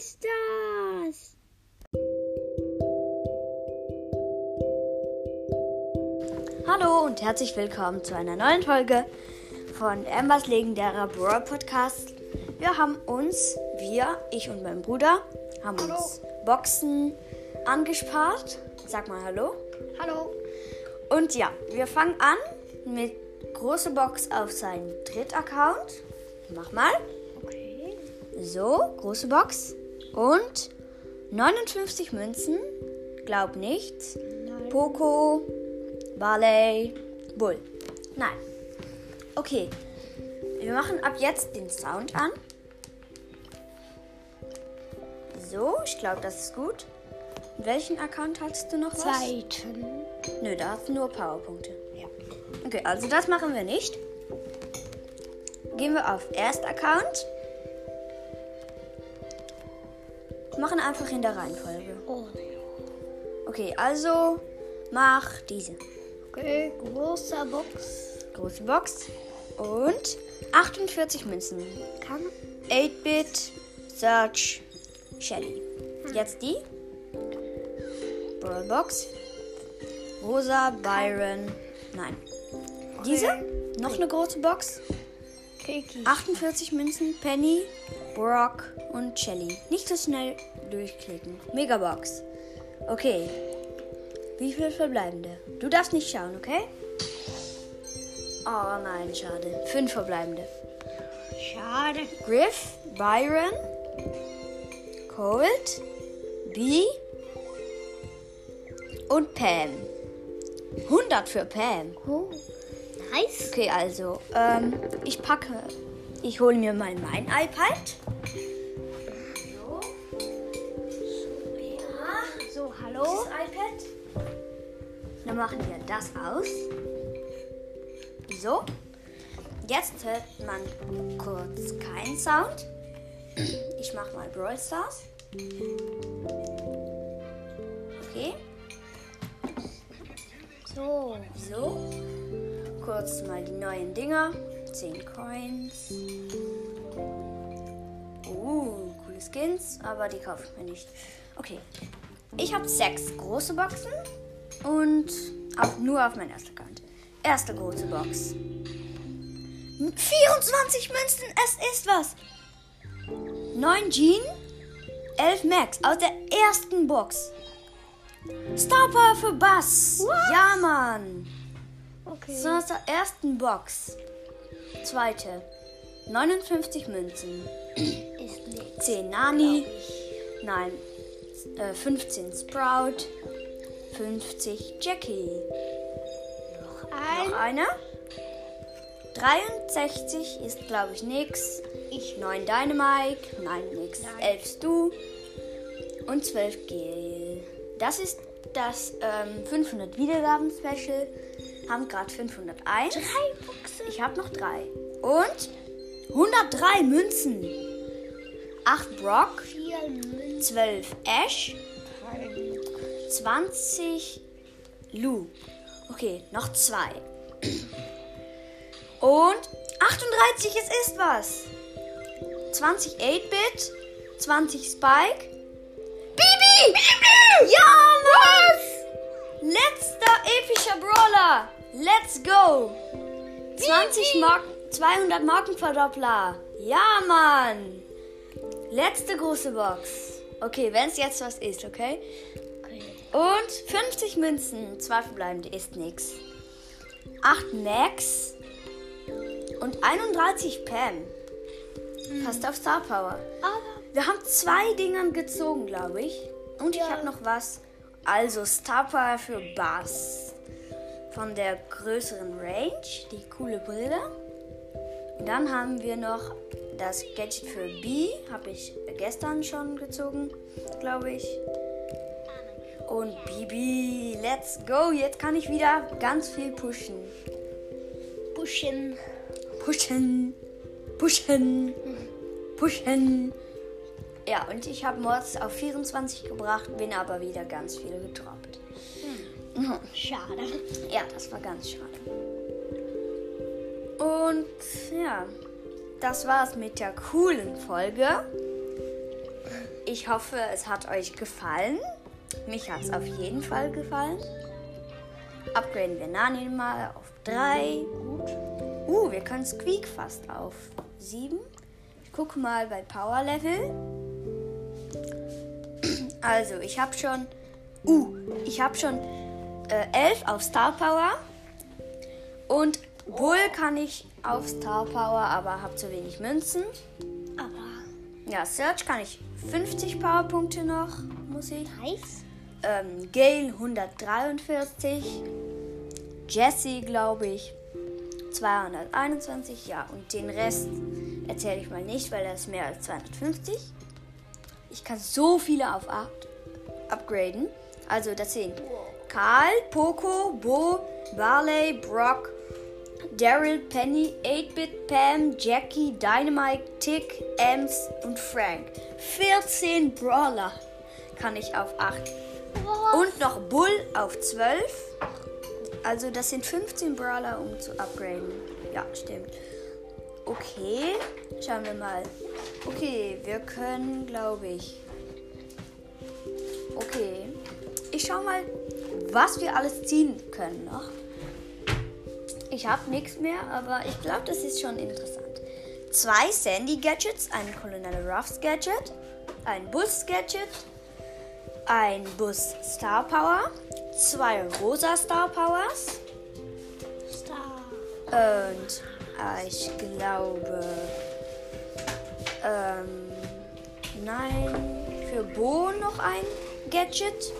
ist das? Hallo und herzlich willkommen zu einer neuen Folge von Ambers legendärer Brawl Podcast. Wir haben uns, wir, ich und mein Bruder, haben Hallo. uns Boxen angespart. Sag mal Hallo. Hallo. Und ja, wir fangen an mit große Box auf seinen Dritt-Account. Mach mal. Okay. So, große Box. Und 59 Münzen. Glaub nichts. Nein. Poco, Barley, Bull. Nein. Okay. Wir machen ab jetzt den Sound an. So, ich glaube, das ist gut. Welchen Account hattest du noch? Was? Zweiten. Nö, da hast du nur Powerpunkte. Ja. Okay, also das machen wir nicht. Gehen wir auf Erst-Account. Machen einfach in der Reihenfolge. Oh. Okay, also mach diese. Okay, großer Box. Große Box. Und 48 Münzen. Kann 8-Bit, Search, Shelly. Jetzt die. Brawl Box. Rosa, Byron. Nein. Diese. Noch eine große Box. Kiki. 48 Münzen, Penny, Brock und Shelly. Nicht so schnell durchklicken. Megabox. Okay. Wie viele verbleibende? Du darfst nicht schauen, okay? Oh nein, schade. Fünf verbleibende. Schade. Griff, Byron, Colt, B und Pam. 100 für Pam. Oh. Nice. Okay, also, ähm, ich packe, ich hole mir mal mein iPad. Machen wir das aus. So. Jetzt hört man kurz keinen Sound. Ich mache mal Brawl Stars. Okay, So. so. Kurz mal die neuen Dinger. 10 Coins. Uh, coole Skins, aber die kaufe ich mir nicht. Okay. Ich habe sechs große Boxen und auch nur auf mein erster Account. Erste große Box. 24 Münzen, es ist was. 9 Jean, 11 Max aus der ersten Box. Star Power für Bass. Ja, Mann. Okay. So aus der ersten Box. Zweite. 59 Münzen. Ist nicht. 10 Nani. Nein. Äh, 15 Sprout. 50 Jackie. Noch Noch ein. eine. 63 ist, glaube ich, nix. Ich. 9 Dynamite. Nein, nix. Nein. 11 Stu. Und 12 Gel. Das ist das ähm, 500 Wiedergaben-Special. Haben gerade 501. Drei Boxen. Ich habe noch drei. Und 103 Münzen. 8 Brock, Vier Münzen. 12 Ash, 20 Lou. Okay, noch zwei. Und 38, es ist was. 20 8-Bit, 20 Spike. Bibi! Bibi! Ja, Mann! Letzter epischer Brawler. Let's go! 20 Marken, 200 Markenverdoppler. Ja, Mann! Letzte große Box. Okay, wenn es jetzt was ist, okay? Und 50 Münzen. Zwei verbleibende ist nix. 8 Max. Und 31 Pam. Fast auf Star Power. Aber Wir haben zwei Dingern gezogen, glaube ich. Und ich Ja. habe noch was. Also Star Power für Bass. Von der größeren Range. Die coole Brille. Dann haben wir noch das Gadget für B. Habe ich gestern schon gezogen, glaube ich. Und Bibi, let's go. Jetzt kann ich wieder ganz viel pushen. Buschen. Pushen. Pushen. Pushen. Ja, und ich habe Mords auf 24 gebracht, bin aber wieder ganz viel gedroppt. Schade. Ja, das war ganz schade. Und ja, das war's mit der coolen Folge. ich hoffe, es hat euch gefallen. Mich hat es auf jeden Fall gefallen. Upgraden wir Nani mal auf 3. Uh, wir können Squeak fast auf 7. Ich gucke mal bei Power Level. Also, ich habe schon. Uh, ich habe schon äh, 11 auf Star Power. Und Bull kann ich auf Star Power, aber habe zu wenig Münzen. Aber Ja, Search kann ich 50 Powerpunkte noch, muss ich. nice. Ähm, Gale 143. Jesse, glaube ich, 221. Ja, und den Rest erzähle ich mal nicht, weil das ist mehr als 250. Ich kann so viele auf 8 upgraden. Also, das sind Karl, Poco, Bo, Barley, Brock, Daryl, Penny, 8-Bit, Pam, Jackie, Dynamite, Tick, Ems und Frank. 14 Brawler kann ich auf 8. Und noch Bull auf 12. Also das sind 15 Brawler, um zu upgraden. Ja, stimmt. Okay, schauen wir mal. Okay, wir können, glaube ich. Okay, ich schau mal, was wir alles ziehen können noch. Ich habe nichts mehr, aber ich glaube, das ist schon interessant. Zwei Sandy-Gadgets, ein Colonel Ruffs Gadget, ein Bus-Gadget, ein Bus Star Power, zwei rosa Star Powers Star. und äh, ich glaube, ähm, nein, für Bo noch ein Gadget,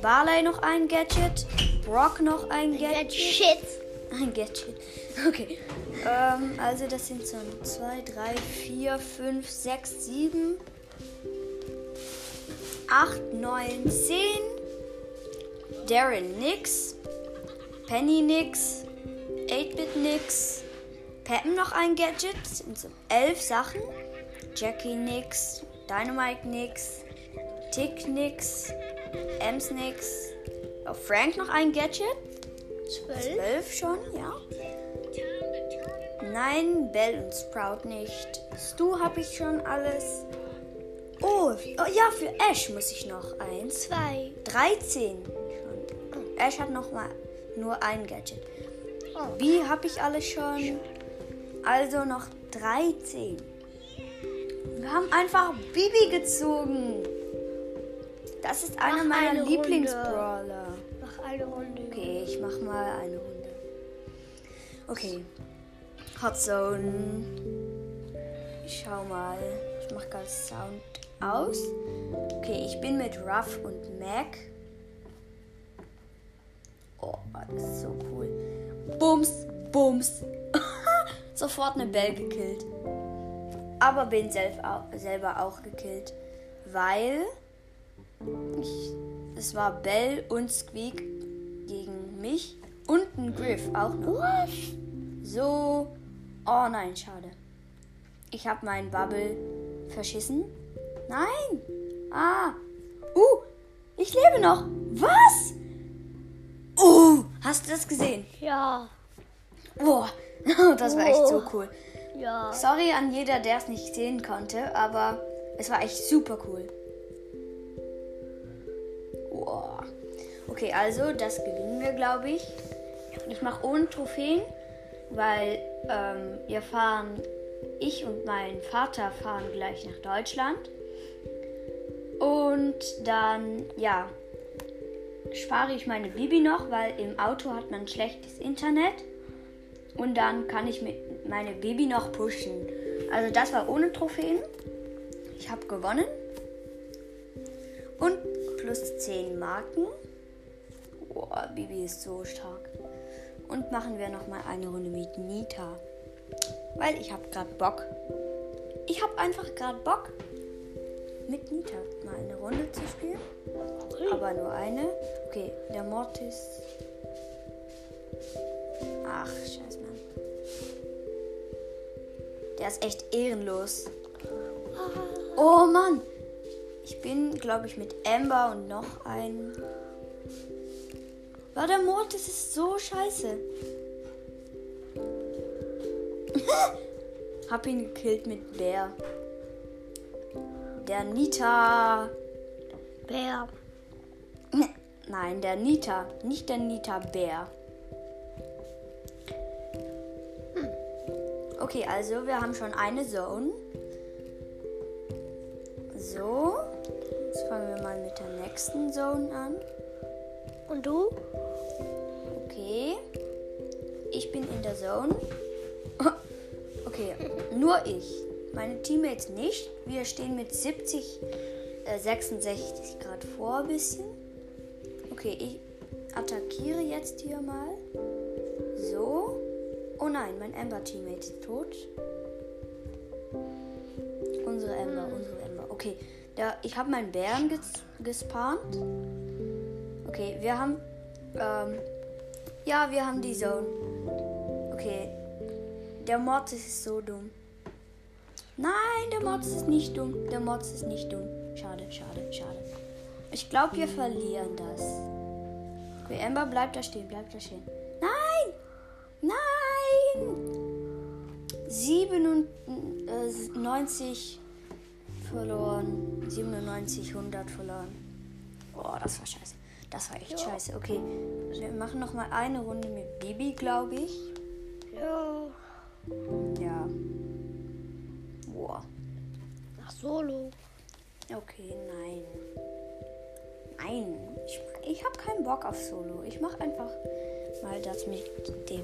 Barley noch ein Gadget, Brock noch ein Gadget. Shit. Ein Gadget. Okay. Ähm, also das sind so 2, 3, 4, 5, 6, 7, 8, 9, 10. Darren nix. Penny nix. 8-Bit nix. Pam noch ein Gadget. Sind so 11 Sachen. Jackie nix. Dynamite nix. Tick nix. Ems nix. Oh, Frank noch ein Gadget. Zwölf. 12 schon, ja. Nein, Bell und Sprout nicht. Stu habe ich schon alles. Oh, oh, ja, für Ash muss ich noch eins. Zwei. 13 schon. Ash hat noch mal nur ein Gadget. Oh. B habe ich alles schon. Also noch 13. Wir haben einfach Bibi gezogen. Das ist einer Mach meiner eine. Lieblingsbrawler. Mach eine Runde. Okay, ich mach mal eine Runde. Okay. Hot Zone. Ich schau mal. Ich mach ganz Sound aus. Okay, ich bin mit Ruff und Mac. Oh, das ist so cool. Bums, Bums. Sofort eine Bell gekillt. Aber bin selb au selber auch gekillt. Weil ich, es war Bell und Squeak gegen mich und ein Griff auch noch. So. Oh nein, schade. Ich habe meinen Bubble verschissen. Nein. Ah. Uh. Ich lebe noch. Was? Uh. Hast du das gesehen? Ja. Boah. Das war echt so cool. Ja. Sorry an jeder, der es nicht sehen konnte, aber es war echt super cool. Wow. Okay, also das gewinnen wir, glaube ich. Ich mache ohne Trophäen, weil ähm, wir fahren, ich und mein Vater fahren gleich nach Deutschland. Und dann, ja, spare ich meine Bibi noch, weil im Auto hat man schlechtes Internet. Und dann kann ich meine Baby noch pushen. Also das war ohne Trophäen. Ich habe gewonnen. Und plus 10 Marken. Boah, Bibi ist so stark. Und machen wir noch mal eine Runde mit Nita. Weil ich habe gerade Bock. Ich habe einfach gerade Bock, mit Nita mal eine Runde zu spielen. Aber nur eine. Okay, der Mortis. Ach, scheiß Mann. Der ist echt ehrenlos. Oh Mann. Ich bin, glaube ich, mit Amber und noch ein. War der Mortis ist so scheiße. Hab ihn gekillt mit Bär. Der Nita. Bär. Nein, der Nita. Nicht der Nita Bär. Okay, also wir haben schon eine Zone. So. Jetzt fangen wir mal mit der nächsten Zone an. Und du? Okay. Ich bin in der Zone. Okay, nur ich. Meine Teammates nicht. Wir stehen mit 70, äh, 66 Grad vor ein bisschen. Okay, ich attackiere jetzt hier mal. So. Oh nein, mein Ember-Teammate ist tot. Unsere Ember, unsere Ember. Okay, da, ich habe meinen Bären ges gespawnt. Okay, wir haben. Ähm, ja, wir haben die Zone. Okay. Der Mortis ist so dumm. Nein, der Mortis ist nicht dumm. Der Mortis ist nicht dumm. Schade, schade, schade. Ich glaube, wir verlieren das. Okay, Ember, bleib da stehen, bleib da stehen. Nein! Nein! 97 verloren. 97, 100 verloren. Boah, das war scheiße. Das war echt scheiße. Okay, wir machen noch mal eine Runde mit Bibi, glaube ich. Ja. Solo. Okay, nein. Nein, ich, ich habe keinen Bock auf Solo. Ich mache einfach mal das mit dem,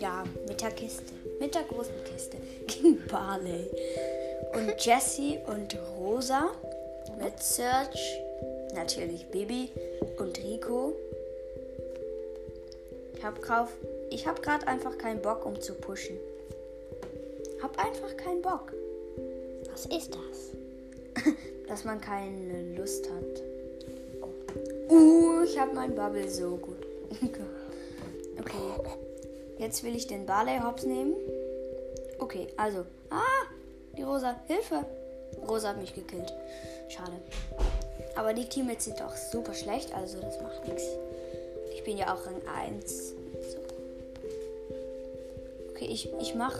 ja, mit der Kiste. Mit der großen Kiste. Gegen Barley. Und Jessie und Rosa. Mit Serge. Natürlich Bibi und Rico. Ich habe drauf. Ich habe gerade einfach keinen Bock, um zu pushen. Hab einfach keinen Bock. Was ist das? dass man keine Lust hat. Uh, ich habe mein Bubble so gut. okay. Jetzt will ich den Barley Hops nehmen. Okay, also. Ah, die Rosa. Hilfe. Rosa hat mich gekillt. Schade. Aber die Teammates sind auch super schlecht, also das macht nichts. Ich bin ja auch Rang 1. So. Okay, ich, ich mach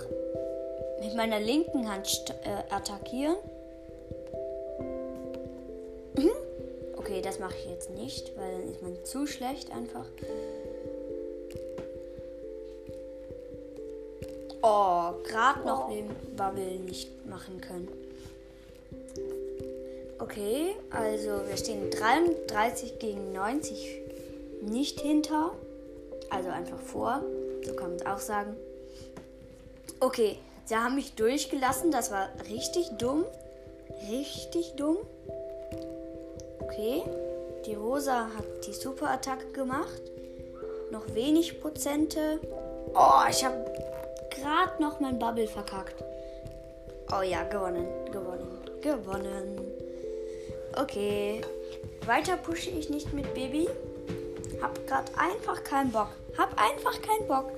mit meiner linken Hand äh, attackieren. Mhm. Okay, das mache ich jetzt nicht, weil dann ist man zu schlecht einfach. Oh, gerade noch den Bubble nicht machen können. Okay, also wir stehen 33 gegen 90 nicht hinter. Also einfach vor. So kann man es auch sagen. Okay, sie haben mich durchgelassen. Das war richtig dumm. Richtig dumm. Okay. Die Rosa hat die Superattacke gemacht. Noch wenig Prozente. Oh, ich habe gerade noch mein Bubble verkackt. Oh ja, gewonnen. Gewonnen. Gewonnen. Okay. Weiter pushe ich nicht mit Baby. Hab gerade einfach keinen Bock. Hab einfach keinen Bock.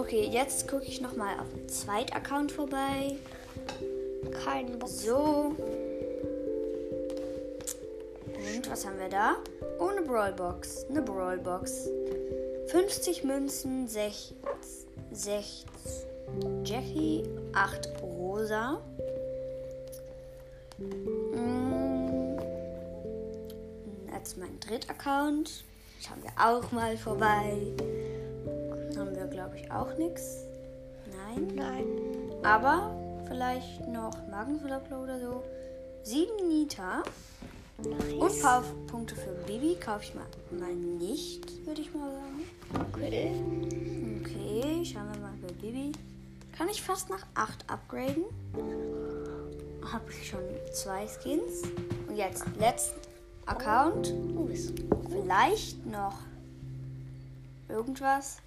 Okay, jetzt gucke ich nochmal auf den Zweitaccount vorbei. Kein Bock. So. Und was haben wir da? Oh, eine Brawlbox. Eine Brawlbox. 50 Münzen, 6, 6 Jackie, 8 Rosa. Mm. Jetzt mein Drittaccount. Schauen wir auch mal vorbei. Haben wir, glaube ich, auch nichts. Nein. Nein. Aber vielleicht noch Magenverdoppler oder so. 7 Nita. Und Powerpunkte für Baby kaufe ich mal, mal nicht, würde ich mal sagen. Okay. Okay, schauen wir mal bei Baby. Kann ich fast nach 8 upgraden. Habe ich schon zwei Skins. Und jetzt letzten Account. Bist. Vielleicht noch irgendwas.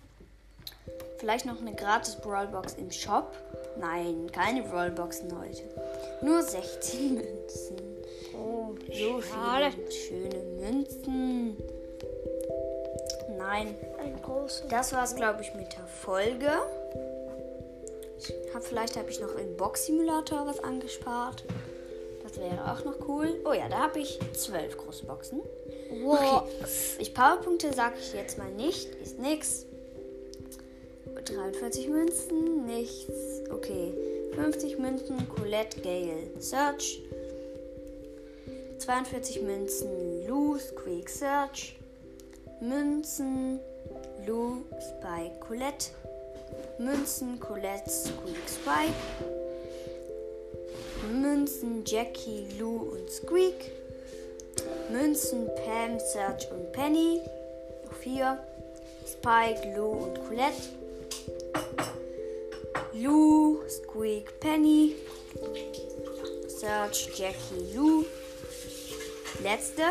Vielleicht noch eine gratis Brawlbox im Shop. Nein, keine Brawlboxen heute. Nur 16 Münzen. Oh, So schade. viele schöne Münzen. Nein, Ein großer. das war's, glaube ich, mit der Folge. Ich hab, vielleicht habe ich noch im Box-Simulator was angespart. Das wäre auch noch cool. Oh ja, da habe ich zwölf große Boxen. Wow. Okay. Ich Powerpunkte sage ich jetzt mal nicht. Ist nix. 43 Münzen, nichts. Okay. 50 Münzen, Colette, Gale, Search. 42 Münzen Lou Squeak Search. Münzen Lou Spike Colette. Münzen Colette Squeak Spike. Münzen Jackie, Lou und Squeak. Münzen Pam, Serge und Penny. Noch vier. Spike, Lou und Colette. Lou, Squeak, Penny. Serge, Jackie, Lou. Letzte.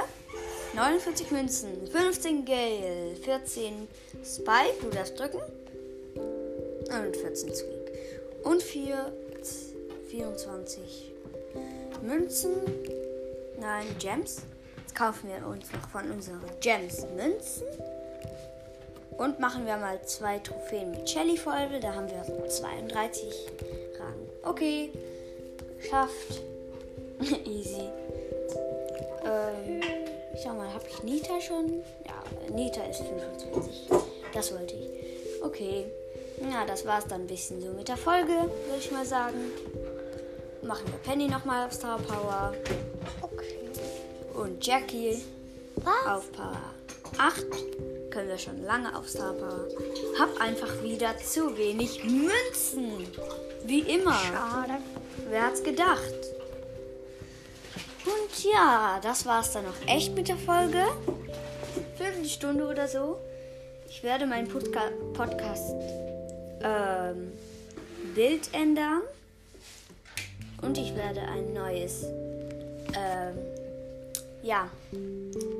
49 Münzen, 15 Gale, 14 Spike, du darfst drücken. Und 14 Squeak. Und 4, 24 Münzen. Nein, Gems. Jetzt kaufen wir uns noch von unseren Gems Münzen. Und machen wir mal zwei Trophäen mit Shelly voll. Da haben wir 32 Rang. Okay. Schafft. Easy. Ähm, schau mal, habe ich Nita schon? Ja, Nita ist 25. Das wollte ich. Okay. Ja, das war's dann ein bisschen so mit der Folge, würde ich mal sagen. Machen wir Penny nochmal auf Star Power. Okay. Und Jackie Was? auf Power 8. Können wir schon lange auf Star Power. Hab einfach wieder zu wenig Münzen. Wie immer. Schade. Wer hat's gedacht? Und ja, das war's dann noch echt mit der Folge. Viertelstunde oder so. Ich werde meinen Podca Podcast ähm, Bild ändern. Und ich werde ein neues ähm, ja,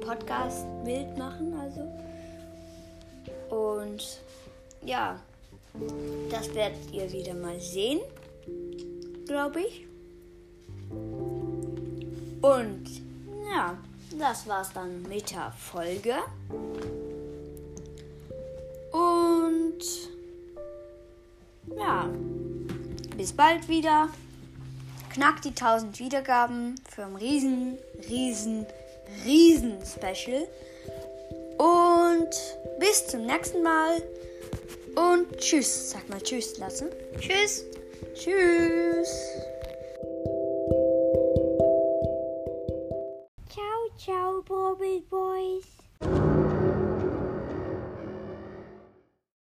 Podcast-Bild machen. Also. Und ja, das werdet ihr wieder mal sehen glaube ich. Und ja, das war's dann mit der Folge. Und ja, bis bald wieder. Knackt die 1000 Wiedergaben für ein riesen, riesen, riesen Special. Und bis zum nächsten Mal. Und tschüss. Sag mal tschüss, Lasse. Tschüss. Tschüss.